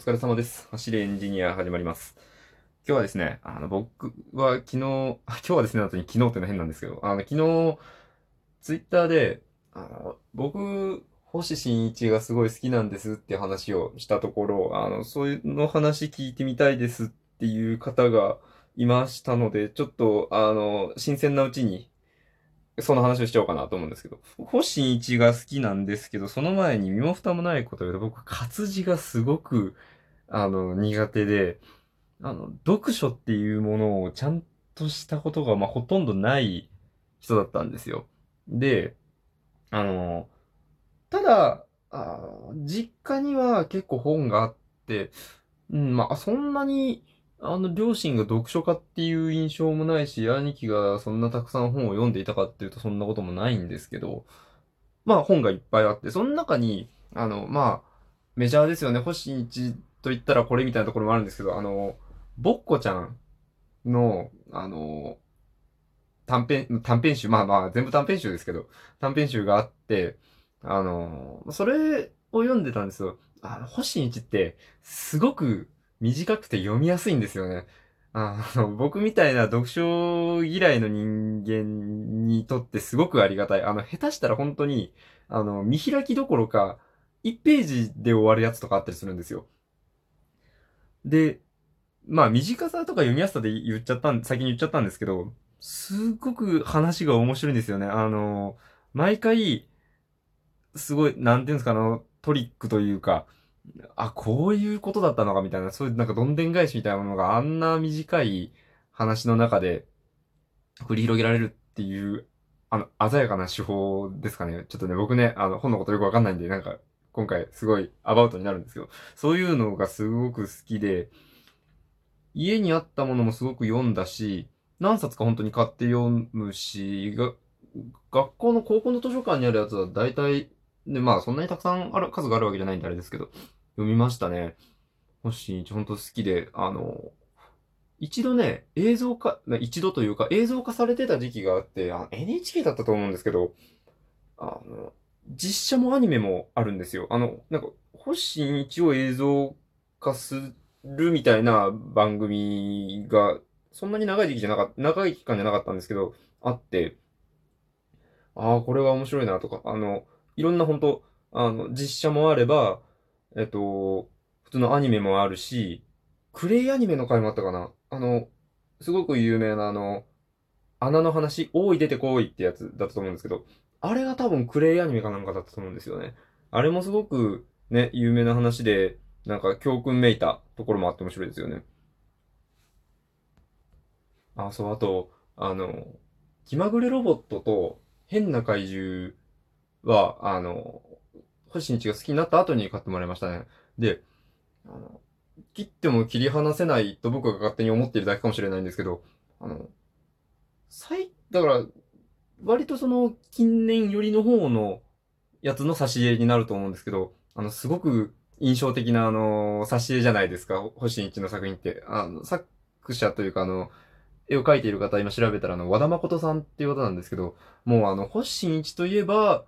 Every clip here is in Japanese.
疲れ様です。走れエンジニア始まります。今日はですね、あの、僕は昨日、今日はですね、後に昨日っていうのは変なんですけど、あの、昨日、ツイッターで、あの、僕、星新一がすごい好きなんですって話をしたところ、あの、そういうの話聞いてみたいですっていう方がいましたので、ちょっと、あの、新鮮なうちに、その話をしちゃおうかなと思うんですけど、星新一が好きなんですけど、その前に身も蓋もないことを言うと、僕、活字がすごく、あの、苦手で、あの、読書っていうものをちゃんとしたことが、まあ、ほとんどない人だったんですよ。で、あの、ただ、あ実家には結構本があって、うん、まあ、そんなに、あの、両親が読書家っていう印象もないし、兄貴がそんなたくさん本を読んでいたかっていうとそんなこともないんですけど、まあ本がいっぱいあって、その中に、あの、まあ、メジャーですよね。星一と言ったらこれみたいなところもあるんですけど、あの、ぼっこちゃんの、あの、短編、短編集、まあまあ全部短編集ですけど、短編集があって、あの、それを読んでたんですよ。あの、星一って、すごく短くて読みやすいんですよね。あの、僕みたいな読書嫌いの人間にとってすごくありがたい。あの、下手したら本当に、あの、見開きどころか、1ページで終わるやつとかあったりするんですよ。で、まあ、短さとか読みやすさで言っちゃったん、先に言っちゃったんですけど、すっごく話が面白いんですよね。あの、毎回、すごい、なんていうんですか、あの、トリックというか、あ、こういうことだったのかみたいな、そういうなんかどんでん返しみたいなものがあんな短い話の中で繰り広げられるっていう、あの、鮮やかな手法ですかね。ちょっとね、僕ね、あの、本のことよくわかんないんで、なんか、今回すごいアバウトになるんですけど、そういうのがすごく好きで、家にあったものもすごく読んだし、何冊か本当に買って読むし、が学校の高校の図書館にあるやつは大体、で、まあそんなにたくさんある、数があるわけじゃないんであれですけど、読みましたね。星一本当好きで、あの、一度ね、映像化、一度というか映像化されてた時期があって、あ NHK だったと思うんですけど、あの、実写もアニメもあるんですよ。あの、なんか、星一を映像化するみたいな番組が、そんなに長い時期じゃなかった、長い期間じゃなかったんですけど、あって、ああ、これは面白いなとか、あの、いろんな本当あの、実写もあれば、えっと、普通のアニメもあるし、クレイアニメの回もあったかなあの、すごく有名なあの、穴の話、おい出てこいってやつだったと思うんですけど、あれが多分クレイアニメかなんかだったと思うんですよね。あれもすごくね、有名な話で、なんか教訓めいたところもあって面白いですよね。あ、そう、あと、あの、気まぐれロボットと変な怪獣は、あの、星日が好きになった後に買ってもらいましたね。で、あの、切っても切り離せないと僕が勝手に思っているだけかもしれないんですけど、あの、最、だから、割とその近年寄りの方のやつの挿絵になると思うんですけど、あの、すごく印象的なあの、挿絵じゃないですか、星一の作品って。あの、作者というかあの、絵を描いている方、今調べたらあの、和田誠さんっていう方なんですけど、もうあの、星一といえば、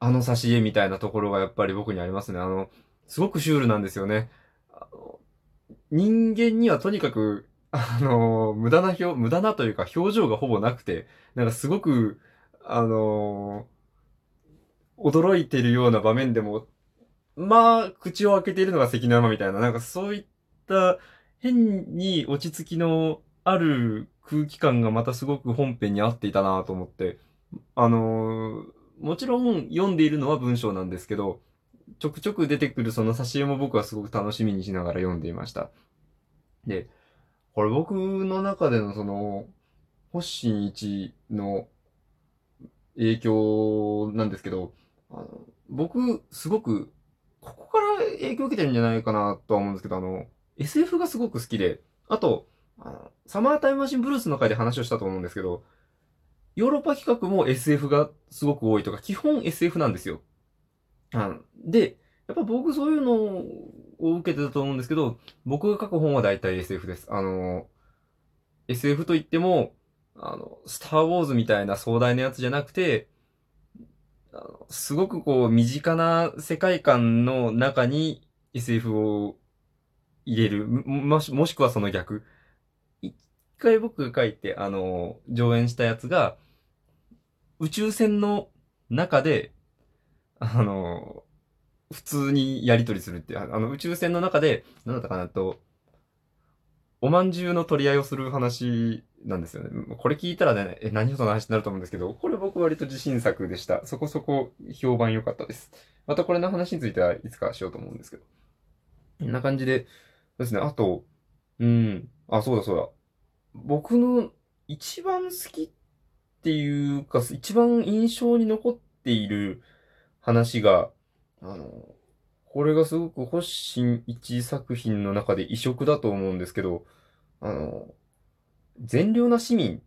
あの挿絵みたいなところがやっぱり僕にありますね。あの、すごくシュールなんですよね。人間にはとにかく、あの、無駄な表、無駄なというか表情がほぼなくて、なんかすごく、あの、驚いているような場面でも、まあ、口を開けているのが関の山みたいな、なんかそういった変に落ち着きのある空気感がまたすごく本編に合っていたなと思って、あの、もちろん読んでいるのは文章なんですけど、ちょくちょく出てくるその挿絵も僕はすごく楽しみにしながら読んでいました。で、これ僕の中でのその、星一の影響なんですけど、あの僕、すごく、ここから影響を受けてるんじゃないかなとは思うんですけど、あの、SF がすごく好きで、あと、あのサマータイムマシンブルースの回で話をしたと思うんですけど、ヨーロッパ企画も SF がすごく多いとか、基本 SF なんですよ。あので、やっぱ僕そういうのを受けてたと思うんですけど、僕が書く本は大体 SF です。あの、SF といっても、あの、スターウォーズみたいな壮大なやつじゃなくて、あのすごくこう、身近な世界観の中に SF を入れる。もし、もしくはその逆。一回僕が書いて、あの、上演したやつが、宇宙船の中で、あの、普通にやりとりするっていう、あの、宇宙船の中で、なんだったかなと、おまんじゅうの取り合いをする話なんですよね。これ聞いたらね、え、何その話になると思うんですけど、これ僕割と自信作でした。そこそこ評判良かったです。またこれの話についてはいつかしようと思うんですけど。こんな感じで、ですね。あと、うん、あ、そうだそうだ。僕の一番好きっていうか、一番印象に残っている話が、あの、これがすごく星新一作品の中で異色だと思うんですけど、あの、善良な市民っ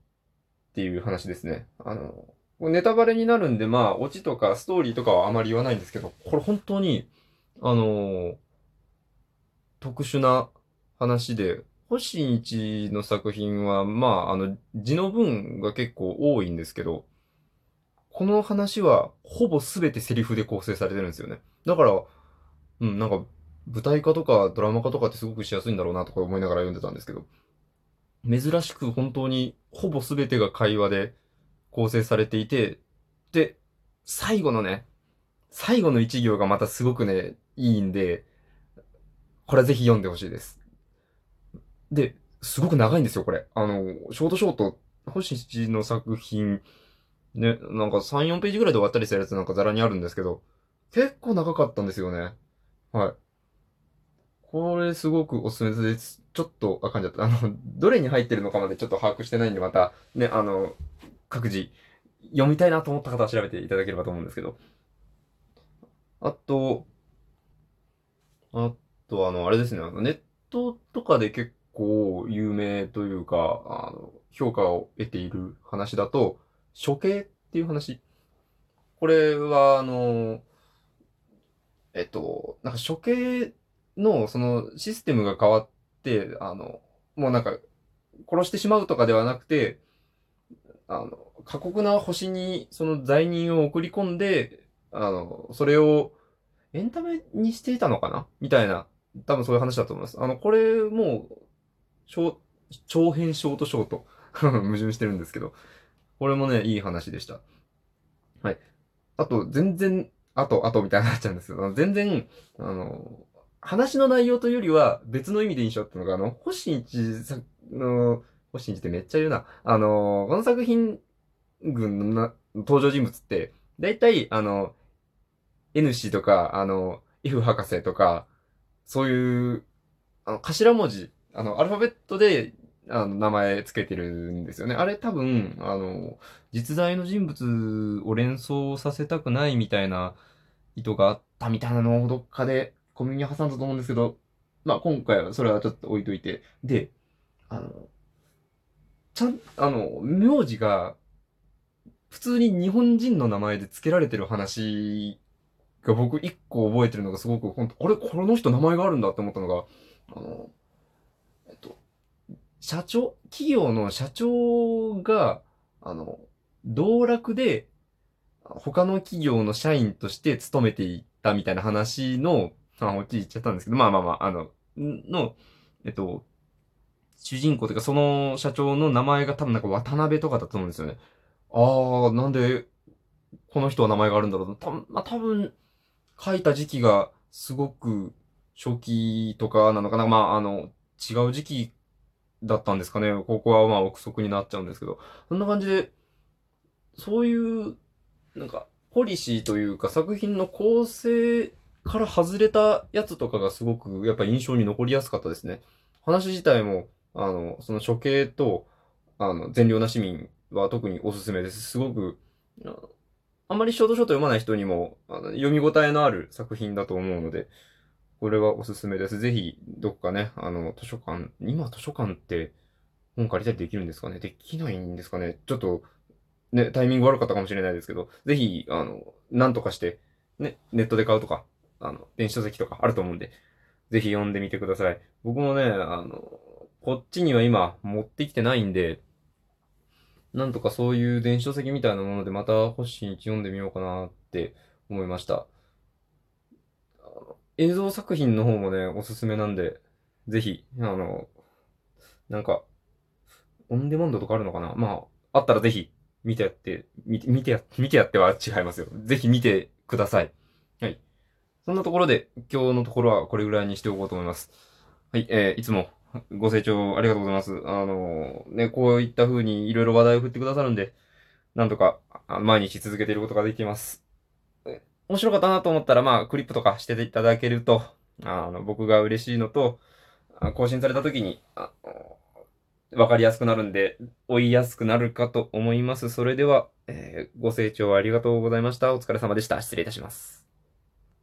ていう話ですね。あの、ネタバレになるんで、まあ、オチとかストーリーとかはあまり言わないんですけど、これ本当に、あの、特殊な話で、星一の作品は、まあ、あの、字の文が結構多いんですけど、この話はほぼ全てセリフで構成されてるんですよね。だから、うん、なんか、舞台化とかドラマ化とかってすごくしやすいんだろうなとか思いながら読んでたんですけど、珍しく本当にほぼ全てが会話で構成されていて、で、最後のね、最後の一行がまたすごくね、いいんで、これはぜひ読んでほしいです。で、すごく長いんですよ、これ。あの、ショートショート、星七の作品、ね、なんか3、4ページぐらいで終わったりするやつなんかザラにあるんですけど、結構長かったんですよね。はい。これすごくおすすめです。ちょっとあかんじゃった。あの、どれに入ってるのかまでちょっと把握してないんで、また、ね、あの、各自、読みたいなと思った方は調べていただければと思うんですけど。あと、あと、あの、あれですね、あの、ネットとかで結構有名というか、あの、評価を得ている話だと、処刑っていう話。これは、あの、えっと、なんか処刑のそのシステムが変わって、あの、もうなんか、殺してしまうとかではなくて、あの、過酷な星にその罪人を送り込んで、あの、それをエンタメにしていたのかな？みたいな、多分そういう話だと思います。あの、これも、長、長編ショートショート 矛盾してるんですけど、これもね、いい話でした。はい。あと、全然あと、あとみたいになっちゃうんですけど、全然、あの、話の内容というよりは別の意味で印象っていうのが、あの、星一の、星一ってめっちゃ言うな。あの、この作品群の登場人物って、だいたい、あの、N 氏とか、あの、F 博士とか、そういう、あの、頭文字、あの、アルファベットであの、名前つけてるんですよね。あれ多分、あの、実在の人物を連想させたくないみたいな意図があったみたいなのをどっかでコミュニ挟んだと思うんですけど、まあ今回はそれはちょっと置いといて。で、あの、ちゃん、あの、名字が、普通に日本人の名前で付けられてる話が僕一個覚えてるのがすごく、本当あれこの人名前があるんだって思ったのが、あの、っと社長、企業の社長が、あの、道楽で、他の企業の社員として勤めていったみたいな話の、あ、こっち言っちゃったんですけど、まあまあまあ、あの、の、えっと、主人公というか、その社長の名前が多分なんか渡辺とかだと思うんですよね。ああ、なんで、この人は名前があるんだろうた、まあ、多分、書いた時期がすごく初期とかなのかな。まあ、あの、違う時期だったんですかね。ここはまあ憶測になっちゃうんですけど。そんな感じで、そういう、なんか、ポリシーというか作品の構成から外れたやつとかがすごくやっぱ印象に残りやすかったですね。話自体も、あの、その処刑と、あの、善良な市民は特におすすめです。すごく、あんまりショートショート読まない人にもあの読み応えのある作品だと思うので、これはおすすめです。ぜひ、どっかね、あの、図書館、今図書館って本借りたりできるんですかね？できないんですかね？ちょっと、ね、タイミング悪かったかもしれないですけど、ぜひ、あの、なんとかして、ね、ネットで買うとか、あの、電子書籍とかあると思うんで、ぜひ読んでみてください。僕もね、あの、こっちには今持ってきてないんで、なんとかそういう電子書籍みたいなものでまた星に読んでみようかなって思いました。映像作品の方もね、おすすめなんで、ぜひ、あの、なんか、オンデマンドとかあるのかな？まあ、あったらぜひ、見てやって、見て、見てや、見てやっては違いますよ。ぜひ見てください。はい。そんなところで、今日のところはこれぐらいにしておこうと思います。はい、えー、いつもご清聴ありがとうございます。あのね、こういった風にいろいろ話題を振ってくださるんで、なんとか、毎日続けていることができています。面白かったなと思ったら、まあ、クリップとかしていただけると、あの、僕が嬉しいのと、更新された時に、わかりやすくなるんで、追いやすくなるかと思います。それでは、えーご清聴ありがとうございました。お疲れ様でした。失礼いたします。